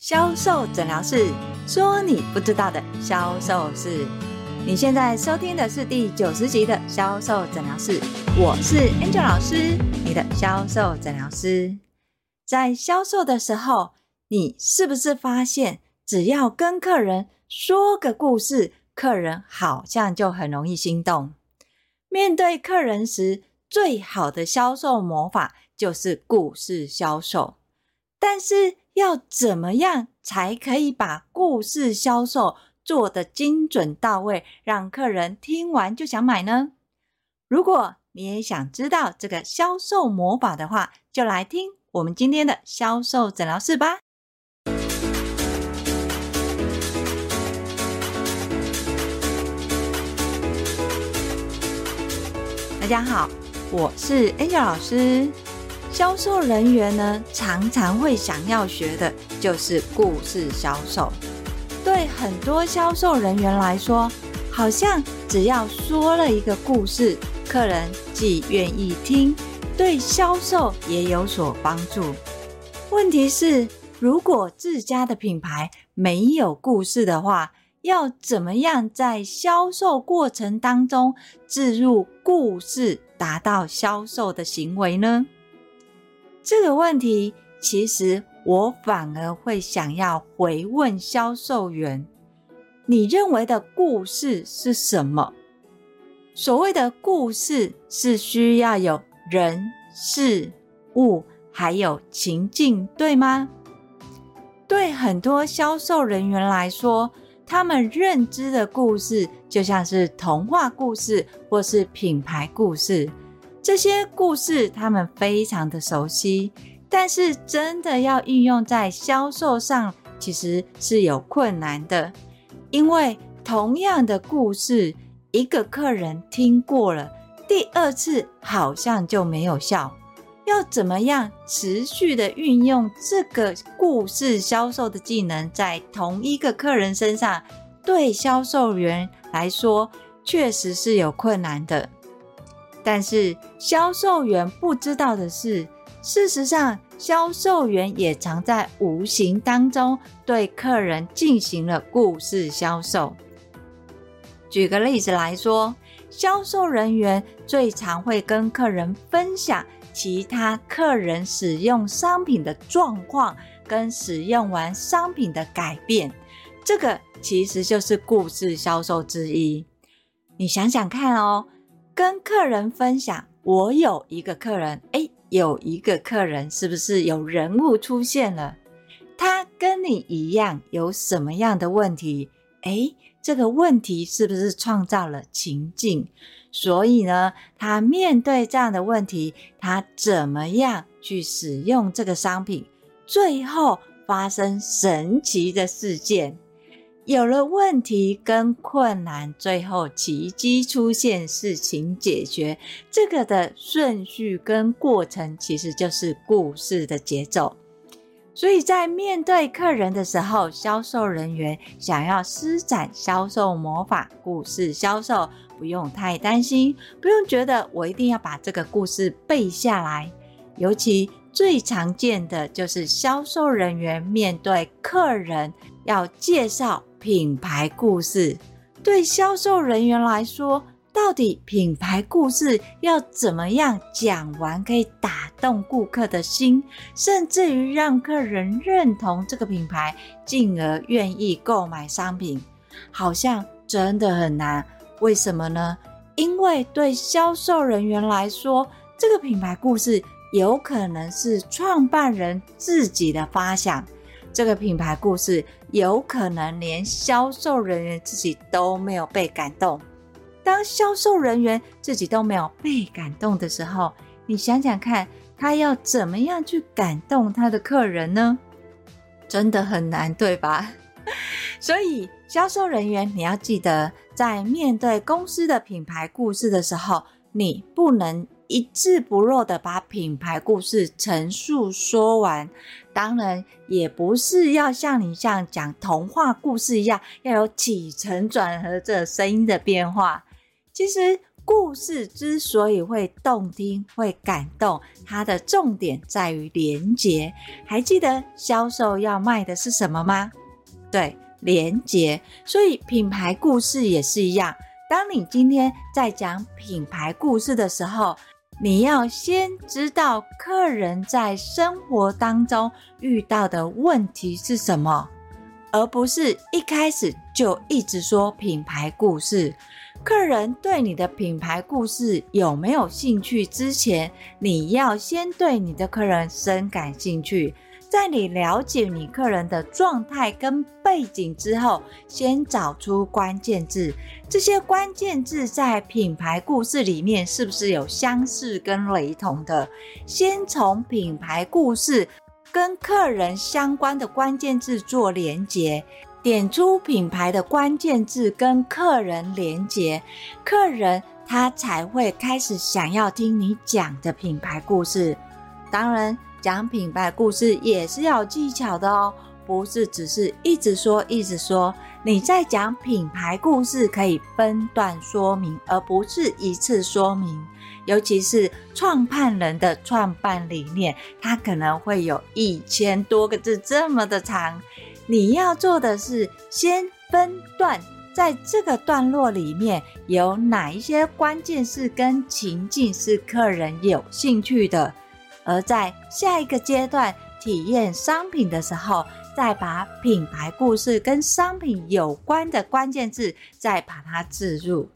销售诊疗室说：“你不知道的销售事。”你现在收听的是第九十集的销售诊疗室，我是 Angel 老师，你的销售诊疗师。在销售的时候，你是不是发现，只要跟客人说个故事，客人好像就很容易心动？面对客人时，最好的销售魔法就是故事销售，但是。要怎么样才可以把故事销售做得精准到位，让客人听完就想买呢？如果你也想知道这个销售魔法的话，就来听我们今天的销售诊疗室吧。大家好，我是 Angel 老师。销售人员呢，常常会想要学的就是故事销售。对很多销售人员来说，好像只要说了一个故事，客人既愿意听，对销售也有所帮助。问题是，如果自家的品牌没有故事的话，要怎么样在销售过程当中置入故事，达到销售的行为呢？这个问题，其实我反而会想要回问销售员：你认为的故事是什么？所谓的故事，是需要有人、事、物，还有情境，对吗？对很多销售人员来说，他们认知的故事，就像是童话故事或是品牌故事。这些故事他们非常的熟悉，但是真的要运用在销售上，其实是有困难的。因为同样的故事，一个客人听过了，第二次好像就没有效。要怎么样持续的运用这个故事销售的技能在同一个客人身上，对销售员来说，确实是有困难的。但是销售员不知道的是，事实上，销售员也常在无形当中对客人进行了故事销售。举个例子来说，销售人员最常会跟客人分享其他客人使用商品的状况，跟使用完商品的改变。这个其实就是故事销售之一。你想想看哦。跟客人分享，我有一个客人，诶，有一个客人，是不是有人物出现了？他跟你一样，有什么样的问题？诶，这个问题是不是创造了情境？所以呢，他面对这样的问题，他怎么样去使用这个商品？最后发生神奇的事件。有了问题跟困难，最后奇迹出现，事情解决，这个的顺序跟过程其实就是故事的节奏。所以在面对客人的时候，销售人员想要施展销售魔法，故事销售，不用太担心，不用觉得我一定要把这个故事背下来。尤其最常见的就是销售人员面对客人要介绍。品牌故事对销售人员来说，到底品牌故事要怎么样讲完可以打动顾客的心，甚至于让客人认同这个品牌，进而愿意购买商品，好像真的很难。为什么呢？因为对销售人员来说，这个品牌故事有可能是创办人自己的发想。这个品牌故事有可能连销售人员自己都没有被感动。当销售人员自己都没有被感动的时候，你想想看，他要怎么样去感动他的客人呢？真的很难，对吧？所以，销售人员你要记得，在面对公司的品牌故事的时候，你不能一字不漏的把品牌故事陈述说完，当然也不是要像你像讲童话故事一样，要有起承转合这声音的变化。其实故事之所以会动听、会感动，它的重点在于连结。还记得销售要卖的是什么吗？对，连结。所以品牌故事也是一样。当你今天在讲品牌故事的时候，你要先知道客人在生活当中遇到的问题是什么，而不是一开始就一直说品牌故事。客人对你的品牌故事有没有兴趣？之前你要先对你的客人深感兴趣。在你了解你客人的状态跟背景之后，先找出关键字。这些关键字在品牌故事里面是不是有相似跟雷同的？先从品牌故事跟客人相关的关键字做连结。点出品牌的关键字跟客人连接，客人他才会开始想要听你讲的品牌故事。当然，讲品牌故事也是要有技巧的哦，不是只是一直说一直说。你在讲品牌故事可以分段说明，而不是一次说明。尤其是创办人的创办理念，它可能会有一千多个字这么的长。你要做的是先分段，在这个段落里面有哪一些关键是跟情境是客人有兴趣的，而在下一个阶段体验商品的时候，再把品牌故事跟商品有关的关键字再把它置入。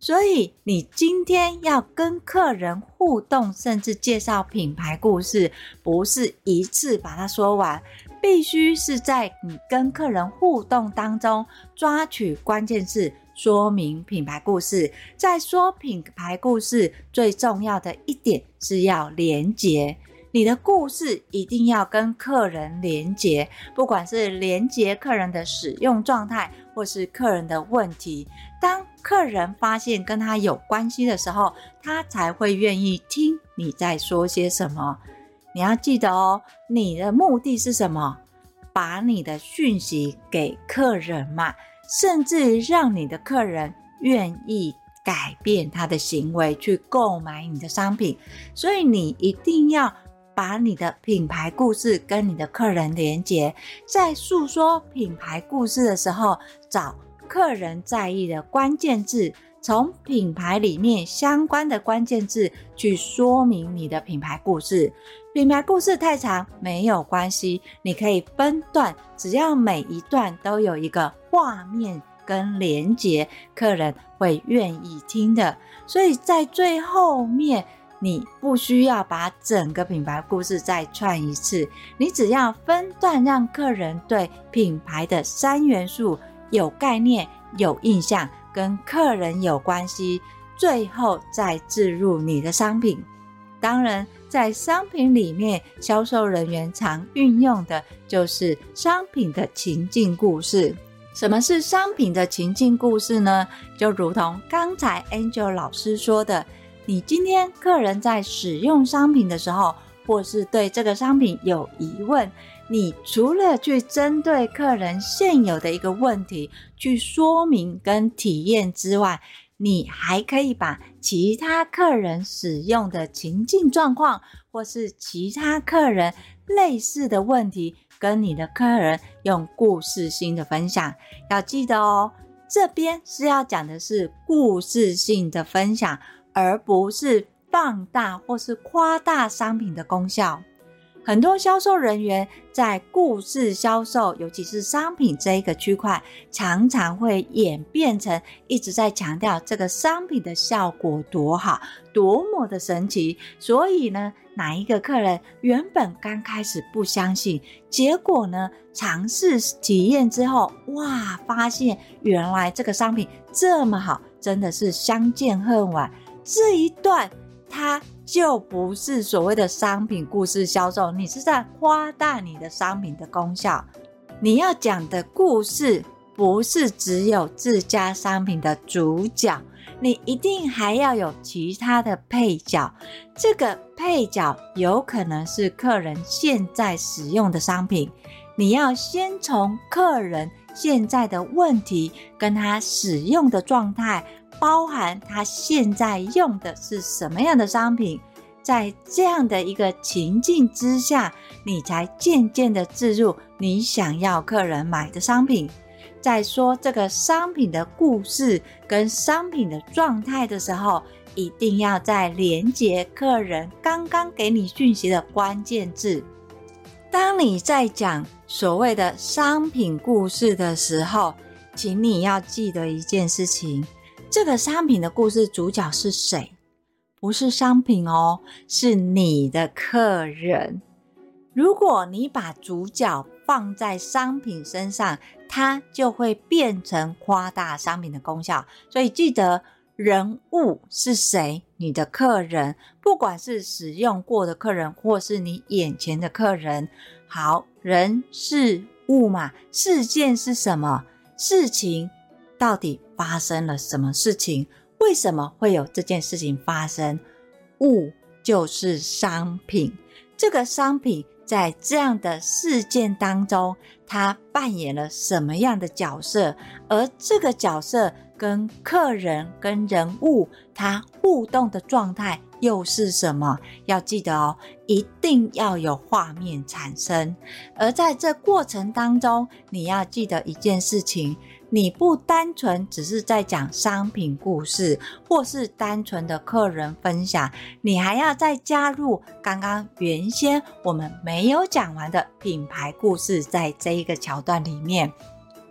所以你今天要跟客人互动，甚至介绍品牌故事，不是一次把它说完。必须是在你跟客人互动当中抓取关键字，说明品牌故事。在说品牌故事，最重要的一点是要连结。你的故事一定要跟客人连结，不管是连结客人的使用状态，或是客人的问题。当客人发现跟他有关系的时候，他才会愿意听你在说些什么。你要记得哦，你的目的是什么？把你的讯息给客人嘛，甚至让你的客人愿意改变他的行为去购买你的商品。所以你一定要把你的品牌故事跟你的客人连接，在诉说品牌故事的时候，找客人在意的关键字。从品牌里面相关的关键字去说明你的品牌故事。品牌故事太长没有关系，你可以分段，只要每一段都有一个画面跟连接，客人会愿意听的。所以在最后面，你不需要把整个品牌故事再串一次，你只要分段，让客人对品牌的三元素有概念、有印象。跟客人有关系，最后再置入你的商品。当然，在商品里面，销售人员常运用的就是商品的情境故事。什么是商品的情境故事呢？就如同刚才 Angel 老师说的，你今天客人在使用商品的时候，或是对这个商品有疑问。你除了去针对客人现有的一个问题去说明跟体验之外，你还可以把其他客人使用的情境状况，或是其他客人类似的问题，跟你的客人用故事性的分享。要记得哦，这边是要讲的是故事性的分享，而不是放大或是夸大商品的功效。很多销售人员在故事销售，尤其是商品这一个区块，常常会演变成一直在强调这个商品的效果多好，多么的神奇。所以呢，哪一个客人原本刚开始不相信，结果呢，尝试体验之后，哇，发现原来这个商品这么好，真的是相见恨晚。这一段它。就不是所谓的商品故事销售，你是在夸大你的商品的功效。你要讲的故事不是只有自家商品的主角，你一定还要有其他的配角。这个配角有可能是客人现在使用的商品，你要先从客人现在的问题跟他使用的状态。包含他现在用的是什么样的商品，在这样的一个情境之下，你才渐渐的置入你想要客人买的商品。在说这个商品的故事跟商品的状态的时候，一定要在连接客人刚刚给你讯息的关键字。当你在讲所谓的商品故事的时候，请你要记得一件事情：这个商品的故事主角是谁？不是商品哦，是你的客人。如果你把主角放在商品身上，它就会变成夸大商品的功效。所以记得。人物是谁？你的客人，不管是使用过的客人，或是你眼前的客人。好，人事物嘛，事件是什么？事情到底发生了什么事情？为什么会有这件事情发生？物就是商品，这个商品在这样的事件当中，它扮演了什么样的角色？而这个角色。跟客人、跟人物，他互动的状态又是什么？要记得哦，一定要有画面产生。而在这过程当中，你要记得一件事情：你不单纯只是在讲商品故事，或是单纯的客人分享，你还要再加入刚刚原先我们没有讲完的品牌故事，在这一个桥段里面。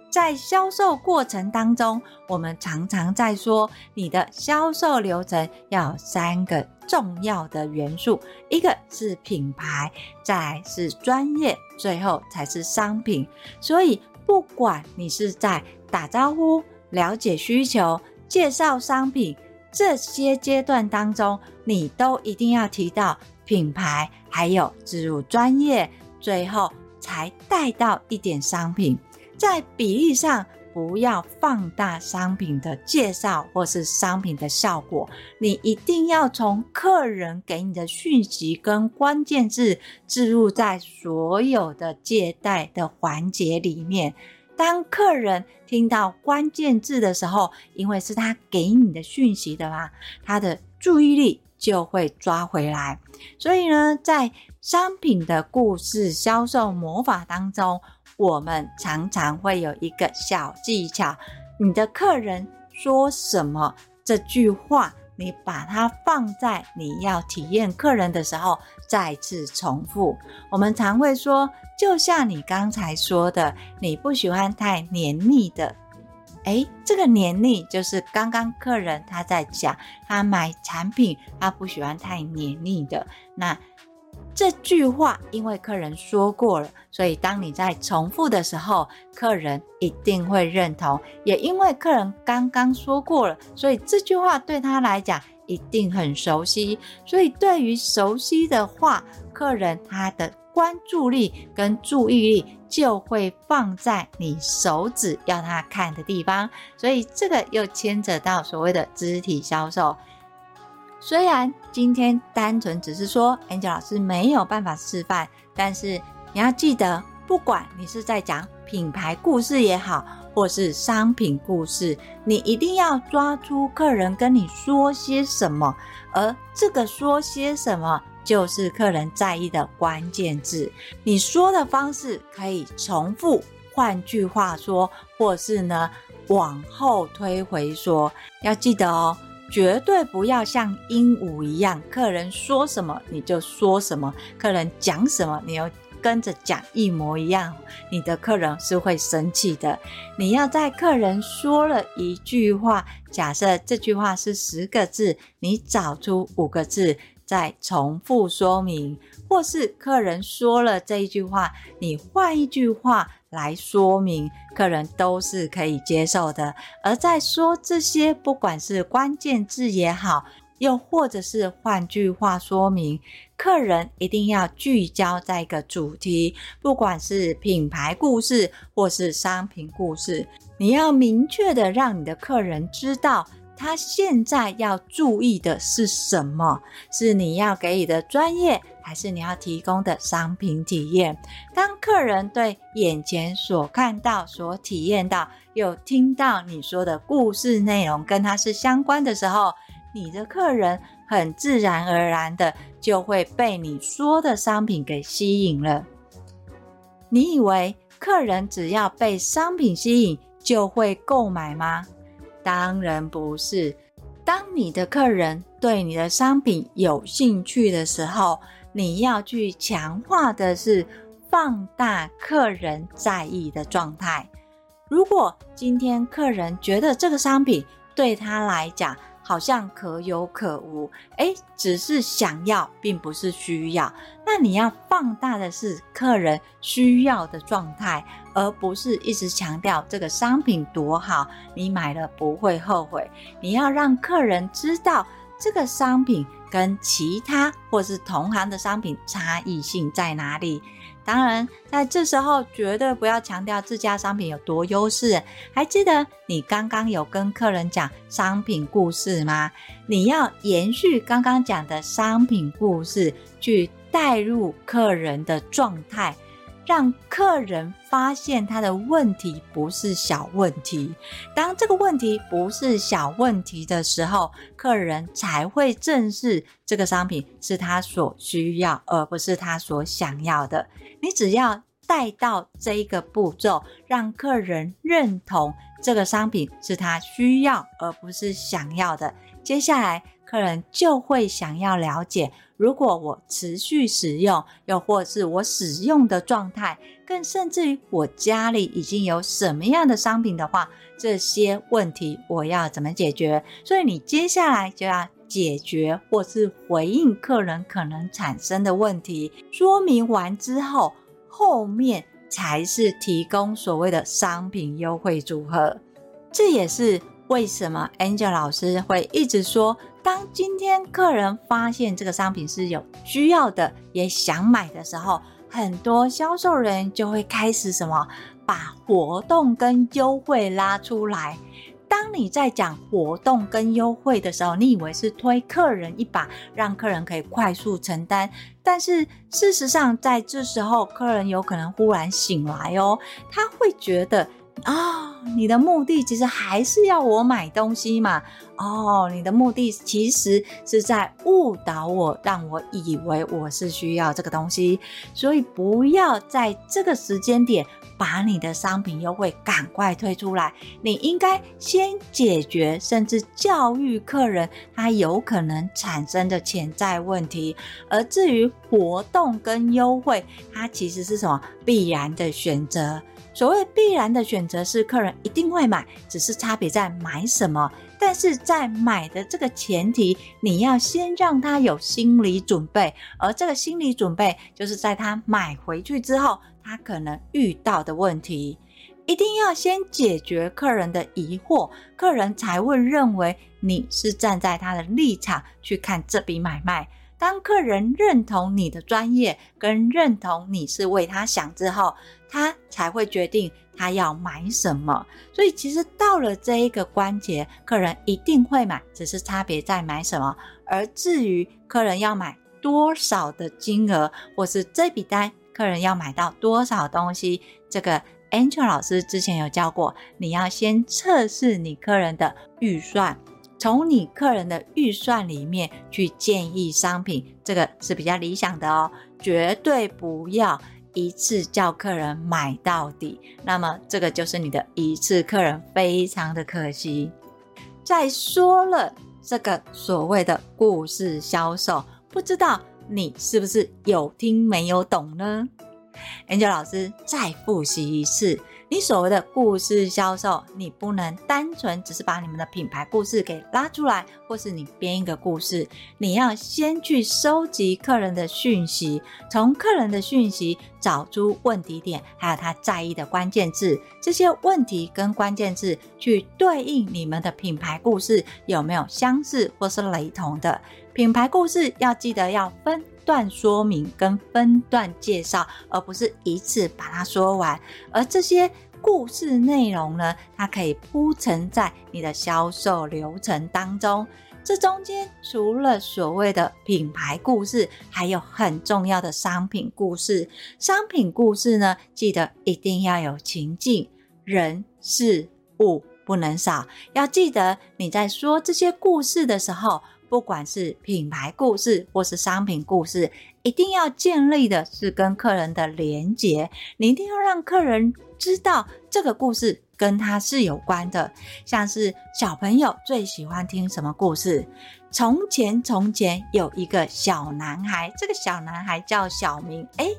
在销售过程当中，我们常常在说，你的销售流程要有三个重要的元素，一个是品牌，再是专业，最后才是商品。所以，不管你是在打招呼、了解需求、介绍商品这些阶段当中，你都一定要提到品牌，还有植入专业，最后才带到一点商品。在比例上，不要放大商品的介绍或是商品的效果。你一定要从客人给你的讯息跟关键字置入在所有的借贷的环节里面。当客人听到关键字的时候，因为是他给你的讯息的嘛，他的注意力就会抓回来。所以呢，在商品的故事销售魔法当中，我们常常会有一个小技巧，你的客人说什么，这句话你把它放在你要体验客人的时候再次重复。我们常会说，就像你刚才说的，你不喜欢太黏腻的。诶，这个黏腻就是刚刚客人他在讲，他买产品他不喜欢太黏腻的。那这句话，因为客人说过了，所以当你在重复的时候，客人一定会认同。也因为客人刚刚说过了，所以这句话对他来讲一定很熟悉。所以对于熟悉的话，客人他的关注力跟注意力就会放在你手指要他看的地方。所以这个又牵扯到所谓的肢体销售。虽然今天单纯只是说 Angel 老师没有办法示范，但是你要记得，不管你是在讲品牌故事也好，或是商品故事，你一定要抓出客人跟你说些什么，而这个说些什么就是客人在意的关键字。你说的方式可以重复，换句话说，或是呢往后推回说，要记得哦。绝对不要像鹦鹉一样，客人说什么你就说什么，客人讲什么你又跟着讲一模一样，你的客人是会生气的。你要在客人说了一句话，假设这句话是十个字，你找出五个字再重复说明，或是客人说了这一句话，你换一句话。来说明，客人都是可以接受的。而在说这些，不管是关键字也好，又或者是换句话说明，客人一定要聚焦在一个主题，不管是品牌故事或是商品故事，你要明确的让你的客人知道他现在要注意的是什么？是你要给予的专业，还是你要提供的商品体验？当客人对眼前所看到、所体验到，又听到你说的故事内容跟他是相关的时候，你的客人很自然而然的就会被你说的商品给吸引了。你以为客人只要被商品吸引就会购买吗？当然不是。当你的客人对你的商品有兴趣的时候，你要去强化的是放大客人在意的状态。如果今天客人觉得这个商品对他来讲，好像可有可无，诶，只是想要，并不是需要。那你要放大的是客人需要的状态，而不是一直强调这个商品多好，你买了不会后悔。你要让客人知道这个商品跟其他或是同行的商品差异性在哪里。当然，在这时候绝对不要强调自家商品有多优势。还记得你刚刚有跟客人讲商品故事吗？你要延续刚刚讲的商品故事，去带入客人的状态。让客人发现他的问题不是小问题。当这个问题不是小问题的时候，客人才会正视这个商品是他所需要，而不是他所想要的。你只要带到这一个步骤，让客人认同这个商品是他需要，而不是想要的。接下来，客人就会想要了解。如果我持续使用，又或是我使用的状态，更甚至于我家里已经有什么样的商品的话，这些问题我要怎么解决？所以你接下来就要解决或是回应客人可能产生的问题。说明完之后，后面才是提供所谓的商品优惠组合。这也是为什么 Angel 老师会一直说。当今天客人发现这个商品是有需要的，也想买的时候，很多销售人就会开始什么，把活动跟优惠拉出来。当你在讲活动跟优惠的时候，你以为是推客人一把，让客人可以快速承担，但是事实上，在这时候，客人有可能忽然醒来哦，他会觉得。啊、哦，你的目的其实还是要我买东西嘛？哦，你的目的其实是在误导我，让我以为我是需要这个东西。所以不要在这个时间点把你的商品优惠赶快推出来。你应该先解决，甚至教育客人他有可能产生的潜在问题。而至于活动跟优惠，它其实是什么必然的选择。所谓必然的选择是客人一定会买，只是差别在买什么。但是在买的这个前提，你要先让他有心理准备，而这个心理准备就是在他买回去之后，他可能遇到的问题，一定要先解决客人的疑惑，客人才会认为你是站在他的立场去看这笔买卖。当客人认同你的专业，跟认同你是为他想之后，他才会决定他要买什么。所以其实到了这一个关节，客人一定会买，只是差别在买什么。而至于客人要买多少的金额，或是这笔单客人要买到多少东西，这个 Angel 老师之前有教过，你要先测试你客人的预算。从你客人的预算里面去建议商品，这个是比较理想的哦。绝对不要一次叫客人买到底，那么这个就是你的一次客人，非常的可惜。再说了，这个所谓的故事销售，不知道你是不是有听没有懂呢？Angel 老师再复习一次。你所谓的故事销售，你不能单纯只是把你们的品牌故事给拉出来，或是你编一个故事。你要先去收集客人的讯息，从客人的讯息找出问题点，还有他在意的关键字。这些问题跟关键字去对应你们的品牌故事有没有相似或是雷同的？品牌故事要记得要分段说明跟分段介绍，而不是一次把它说完。而这些故事内容呢，它可以铺陈在你的销售流程当中。这中间除了所谓的品牌故事，还有很重要的商品故事。商品故事呢，记得一定要有情境、人、事、物不能少。要记得你在说这些故事的时候，不管是品牌故事或是商品故事，一定要建立的是跟客人的连结。你一定要让客人知道这个故事。跟他是有关的，像是小朋友最喜欢听什么故事？从前，从前有一个小男孩，这个小男孩叫小明。诶，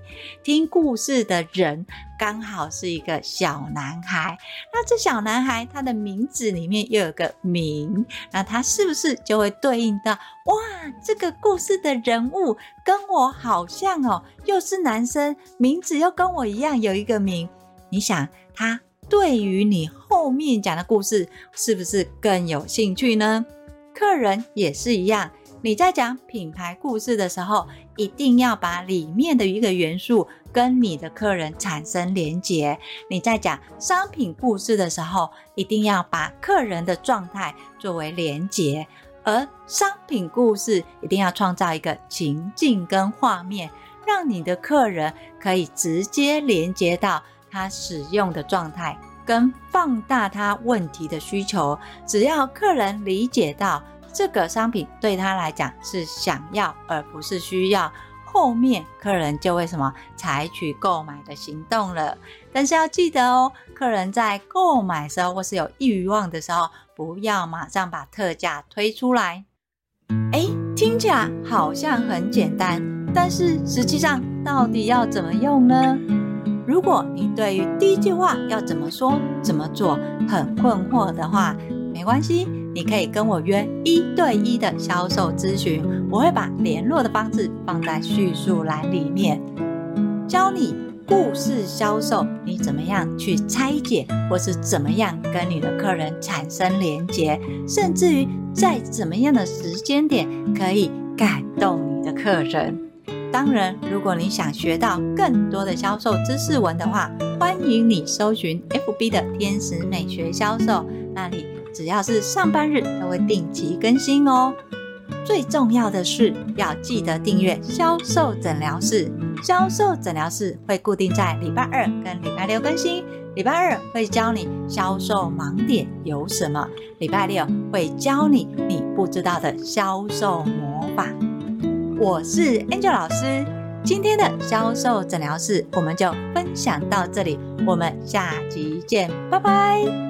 听故事的人刚好是一个小男孩。那这小男孩他的名字里面又有个明，那他是不是就会对应到哇？这个故事的人物跟我好像哦，又是男生，名字又跟我一样有一个明。你想他？对于你后面讲的故事，是不是更有兴趣呢？客人也是一样，你在讲品牌故事的时候，一定要把里面的一个元素跟你的客人产生连结。你在讲商品故事的时候，一定要把客人的状态作为连结，而商品故事一定要创造一个情境跟画面，让你的客人可以直接连接到。他使用的状态跟放大他问题的需求，只要客人理解到这个商品对他来讲是想要而不是需要，后面客人就会什么采取购买的行动了。但是要记得哦，客人在购买时候或是有欲望的时候，不要马上把特价推出来。哎，听起来好像很简单，但是实际上到底要怎么用呢？如果你对于第一句话要怎么说、怎么做很困惑的话，没关系，你可以跟我约一对一的销售咨询，我会把联络的方式放在叙述栏里面，教你故事销售，你怎么样去拆解，或是怎么样跟你的客人产生连结，甚至于在怎么样的时间点可以感动你的客人。当然，如果你想学到更多的销售知识文的话，欢迎你搜寻 FB 的天使美学销售，那里只要是上班日都会定期更新哦。最重要的是要记得订阅销售诊疗室，销售诊疗室会固定在礼拜二跟礼拜六更新。礼拜二会教你销售盲点有什么，礼拜六会教你你不知道的销售魔法。我是 Angel 老师，今天的销售诊疗室我们就分享到这里，我们下集见，拜拜。